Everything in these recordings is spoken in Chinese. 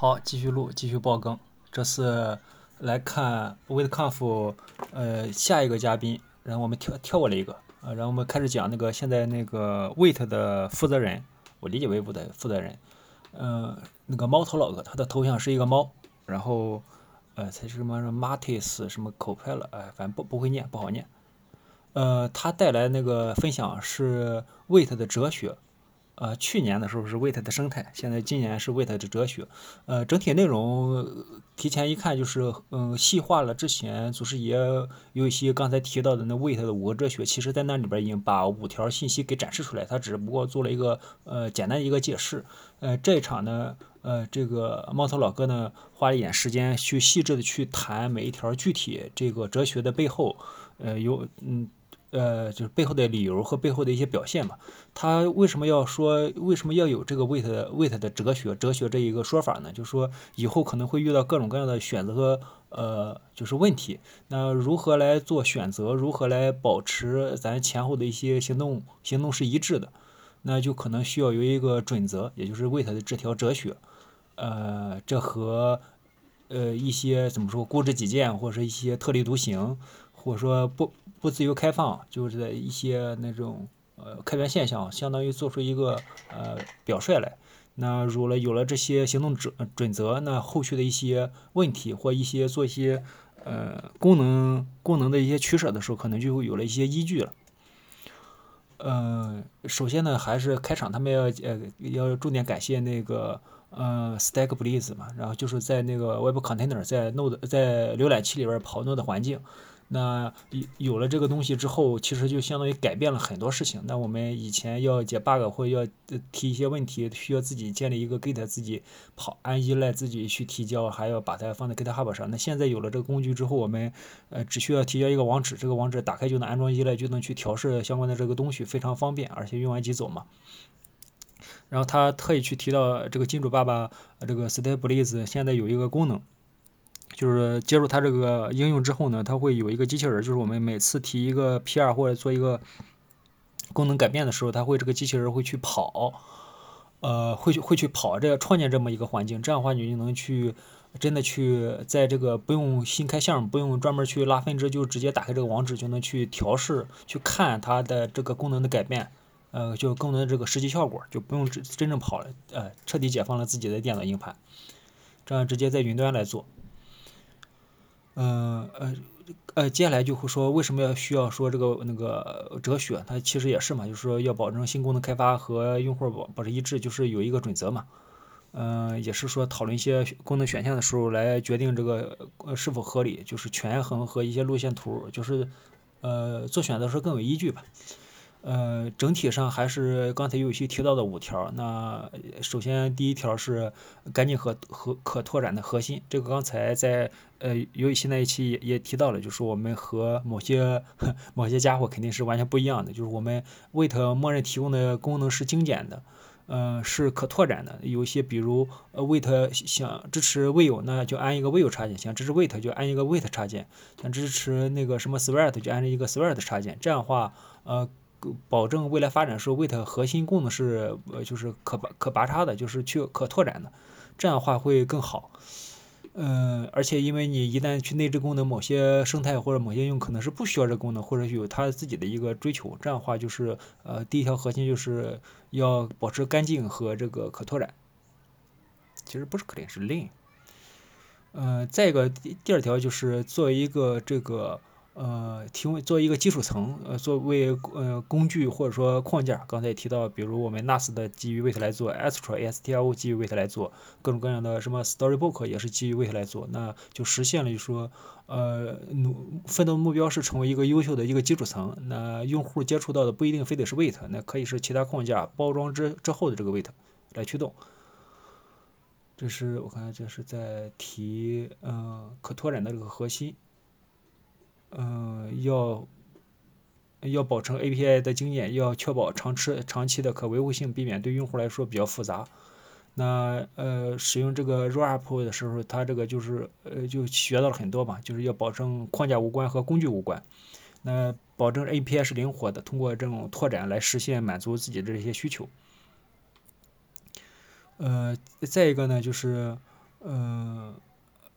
好，继续录，继续爆更。这次来看 WeConf，呃，下一个嘉宾，然后我们跳跳过了一个，呃，然后我们开始讲那个现在那个 Wait 的负责人，我理解为 Wait 的负责人，嗯，那个猫头老哥，他的头像是一个猫，然后，呃，才是什么 Martis 什么口派了，哎，反正不不会念，不好念。呃，他带来那个分享是 Wait 的哲学。呃，去年的时候是 Wait 的生态，现在今年是 Wait 的哲学。呃，整体内容提前一看就是，嗯，细化了之前祖师爷有一些刚才提到的那 Wait 的五个哲学，其实在那里边已经把五条信息给展示出来，他只不过做了一个呃简单一个解释。呃，这一场呢，呃，这个猫头老哥呢花了一点时间去细致的去谈每一条具体这个哲学的背后，呃，有嗯。呃，就是背后的理由和背后的一些表现嘛。他为什么要说为什么要有这个 wait wait 的哲学哲学这一个说法呢？就是说以后可能会遇到各种各样的选择和呃就是问题。那如何来做选择？如何来保持咱前后的一些行动行动是一致的？那就可能需要有一个准则，也就是 wait 的这条哲学。呃，这和呃一些怎么说固执己见或者是一些特立独行。或者说不不自由开放，就是在一些那种呃开源现象，相当于做出一个呃表率来。那如了有了这些行动准准则，那后续的一些问题或一些做一些呃功能功能的一些取舍的时候，可能就会有了一些依据了。嗯，首先呢，还是开场他们要呃要重点感谢那个呃 Stack Blaze 嘛，然后就是在那个 Web Container 在 Node 在浏览器里边跑 Node 环境。那有有了这个东西之后，其实就相当于改变了很多事情。那我们以前要解 bug 或者要提一些问题，需要自己建立一个 Git，自己跑，按依赖自己去提交，还要把它放在 GitHub 上。那现在有了这个工具之后，我们呃只需要提交一个网址，这个网址打开就能安装依赖，就能去调试相关的这个东西，非常方便，而且用完即走嘛。然后他特意去提到这个金主爸爸这个 Stay Blaze 现在有一个功能。就是接入它这个应用之后呢，它会有一个机器人，就是我们每次提一个 PR 或者做一个功能改变的时候，它会这个机器人会去跑，呃，会去会去跑，这创建这么一个环境，这样的话你就能去真的去在这个不用新开项目，不用专门去拉分支，就直接打开这个网址就能去调试，去看它的这个功能的改变，呃，就功能的这个实际效果，就不用真真正跑了，呃，彻底解放了自己的电脑硬盘，这样直接在云端来做。嗯呃呃，接下来就会说为什么要需要说这个那个哲学？它其实也是嘛，就是说要保证新功能开发和用户保保持一致，就是有一个准则嘛。嗯，也是说讨论一些功能选项的时候来决定这个是否合理，就是权衡和一些路线图，就是呃做选择时候更有依据吧。呃，整体上还是刚才有些提到的五条。那首先第一条是赶紧和和可拓展的核心。这个刚才在呃有新的一期也也提到了，就是我们和某些 某些家伙肯定是完全不一样的。就是我们 Wait 默认提供的功能是精简的，呃是可拓展的。有一些比如呃 Wait 想支持 Will，那就安一个 Will 插件；想支持 Wait 就安一个 Wait 插件；想支持那个什么 Sweat 就安一个 Sweat 插件。这样的话，呃。保证未来发展时候，Wait 核心功能是呃就是可拔可拔插的，就是去可拓展的，这样的话会更好。嗯，而且因为你一旦去内置功能，某些生态或者某些应用可能是不需要这功能，或者有它自己的一个追求，这样的话就是呃第一条核心就是要保持干净和这个可拓展。其实不是 clean 是 lean。嗯，再一个第第二条就是作为一个这个。呃，提供做一个基础层，呃，作为呃工具或者说框架，刚才也提到，比如我们 NAS 的基于 Wait 来做，Astro ASTL 基于 Wait 来做，各种各样的什么 Storybook 也是基于 Wait 来做，那就实现了，就说呃努奋斗目标是成为一个优秀的一个基础层，那用户接触到的不一定非得是 Wait，那可以是其他框架包装之之后的这个 Wait 来驱动。这是我看这是在提嗯可拓展的这个核心。嗯，要要保证 API 的经验，要确保长持长期的可维护性，避免对用户来说比较复杂。那呃，使用这个 Rollup 的时候，它这个就是呃，就学到了很多嘛，就是要保证框架无关和工具无关。那保证 API 是灵活的，通过这种拓展来实现满足自己的这些需求。呃，再一个呢，就是嗯，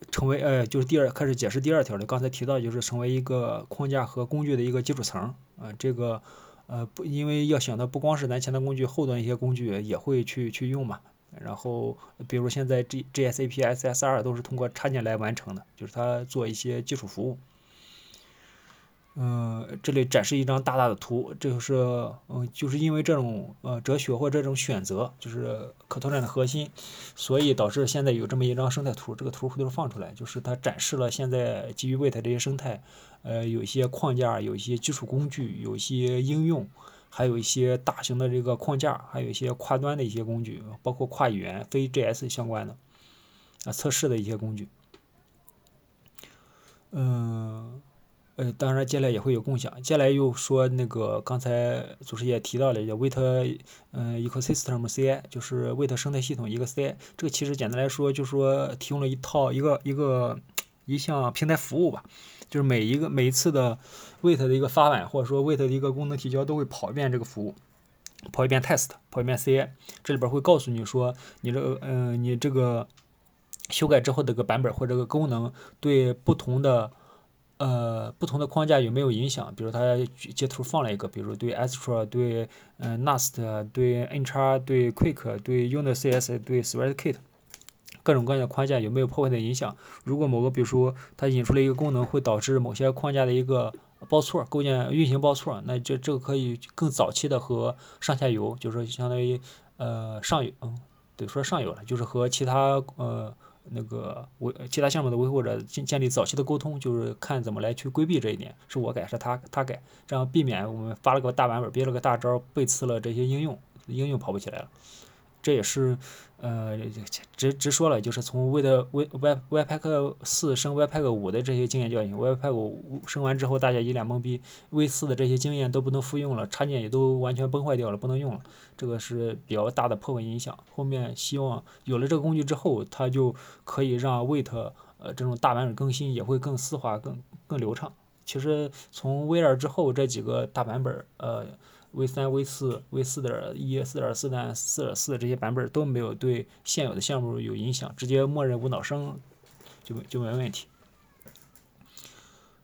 成为呃，就是第二开始解释第二条的。刚才提到就是成为一个框架和工具的一个基础层啊，这个呃不，因为要想到不光是咱前端工具，后端一些工具也会去去用嘛。然后比如现在 G GSAP、SSR 都是通过插件来完成的，就是它做一些基础服务。嗯，这里展示一张大大的图，这就是嗯，就是因为这种呃哲学或这种选择，就是可拓展的核心，所以导致现在有这么一张生态图。这个图回头放出来，就是它展示了现在基于 Wait 这些生态，呃，有一些框架，有一些基础工具，有一些应用，还有一些大型的这个框架，还有一些跨端的一些工具，包括跨语言、非 JS 相关的啊测试的一些工具，嗯。呃当然，接下来也会有共享。接下来又说那个，刚才主持也提到了，叫 Wait，嗯，Ecosystem CI，就是 Wait 生态系统一个 CI。这个其实简单来说，就是说提供了一套一个一个一项平台服务吧，就是每一个每一次的 Wait 的一个发版，或者说 Wait 的一个功能提交，都会跑一遍这个服务，跑一遍 test，跑一遍 CI。这里边会告诉你说，你这个，嗯，你这个修改之后这个版本或者个功能对不同的。呃，不同的框架有没有影响？比如它截图放了一个，比如对 Astra、对嗯 Nast、对 N 叉、对 Quick、对 Unit CS、对 SwiftKit，各种各样的框架有没有破坏的影响？如果某个，比如说它引出了一个功能，会导致某些框架的一个报错，构建运行报错，那这这个可以更早期的和上下游，就是说相当于呃上游，嗯，对，说上游了，就是和其他呃。那个维其他项目的维护者建建立早期的沟通，就是看怎么来去规避这一点，是我改是他他改，这样避免我们发了个大版本，憋了个大招，背刺了这些应用，应用跑不起来了。这也是，呃，直直说了，就是从 Web Web Webpack 四升 Webpack 五的这些经验教训，Webpack 五升完之后，大家一脸懵逼，V 四的这些经验都不能复用了，插件也都完全崩坏掉了，不能用了，这个是比较大的破坏影响。后面希望有了这个工具之后，它就可以让 Wait 呃这种大版本更新也会更丝滑、更更流畅。其实从 V 二之后这几个大版本，呃。V 三、V 四、V 四点一、四点四点四点四这些版本都没有对现有的项目有影响，直接默认无脑升就就没问题。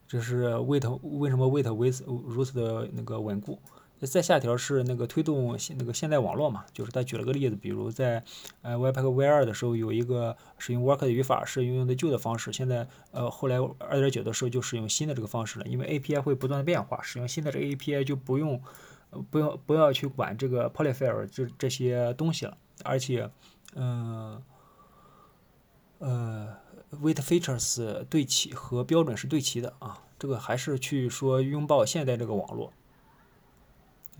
这是 Wait 为什么 Wait 为如此的那个稳固？再下条是那个推动现那个现代网络嘛，就是他举了个例子，比如在呃 Webpack V 二的时候有一个使用 Work 的语法是运用的旧的方式，现在呃后来二点九的时候就使用新的这个方式了，因为 API 会不断变化，使用新的这个 API 就不用。不要不要去管这个 polyfill 这这些东西了，而且，嗯，呃，wait features 对齐和标准是对齐的啊，这个还是去说拥抱现在这个网络。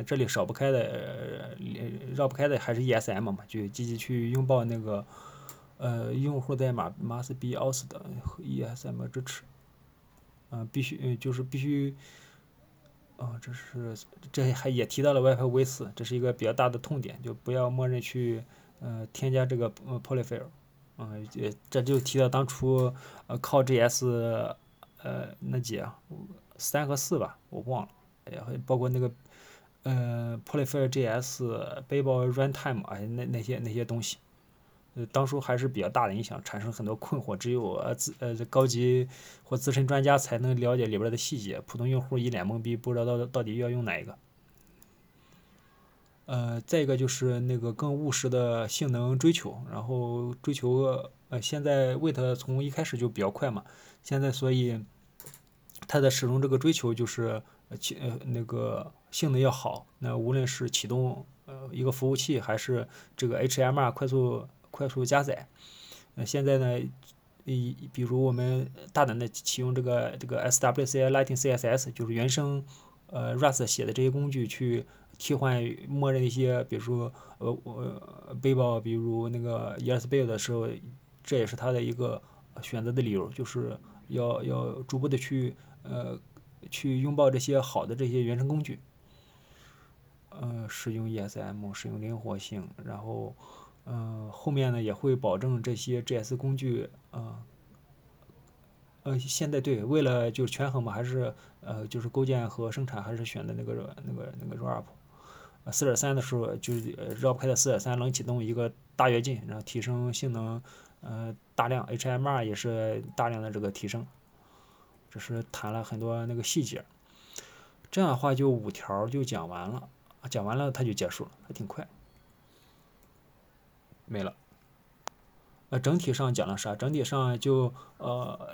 这里少不开的，绕不开的还是 ESM 嘛，就积极去拥抱那个，呃，用户代码 must be authored ES M 支持，嗯，必须，就是必须。哦，这是这还也提到了 WiFi V 四，这是一个比较大的痛点，就不要默认去呃添加这个呃 polyfill，嗯，这这就提到当初呃靠 JS 呃那几啊三和四吧，我忘了，哎呀，包括那个呃 polyfill JS 背包 runtime 哎那那些那些东西。当初还是比较大的影响，产生很多困惑，只有呃资呃高级或资深专家才能了解里边的细节，普通用户一脸懵逼，不知道到到底要用哪一个。呃，再一个就是那个更务实的性能追求，然后追求呃现在 Wait 从一开始就比较快嘛，现在所以它的使用这个追求就是启呃那个性能要好，那无论是启动呃一个服务器还是这个 HMR 快速。快速加载，呃，现在呢，以比如我们大胆的启用这个这个 SWC Lighting CSS，就是原生呃 Rust 写的这些工具去替换默认一些，比如说呃我背包，比如那个 ESB 的时候，这也是它的一个选择的理由，就是要要逐步的去呃去拥抱这些好的这些原生工具，呃，使用 ESM，使用灵活性，然后。嗯，后面呢也会保证这些 GS 工具，呃，呃，现在对，为了就是权衡嘛，还是呃，就是构建和生产还是选的那个那个那个 RAP，四点三的时候就是绕开的四点三冷启动一个大跃进，然后提升性能，呃，大量 HMR 也是大量的这个提升，这是谈了很多那个细节。这样的话就五条就讲完了，讲完了它就结束了，还挺快，没了。呃，整体上讲了啥？整体上就呃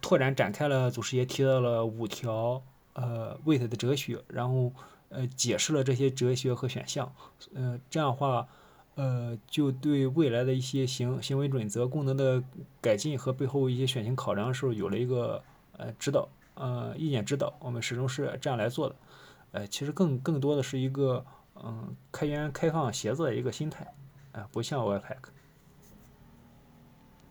拓展展开了，祖师爷提到了五条呃 Wait 的哲学，然后呃解释了这些哲学和选项，呃这样话。呃，就对未来的一些行行为准则、功能的改进和背后一些选型考量的时候有了一个呃指导，呃意见指导，我们始终是这样来做的。呃，其实更更多的是一个嗯开源开放协作的一个心态，啊，不像 Webpack。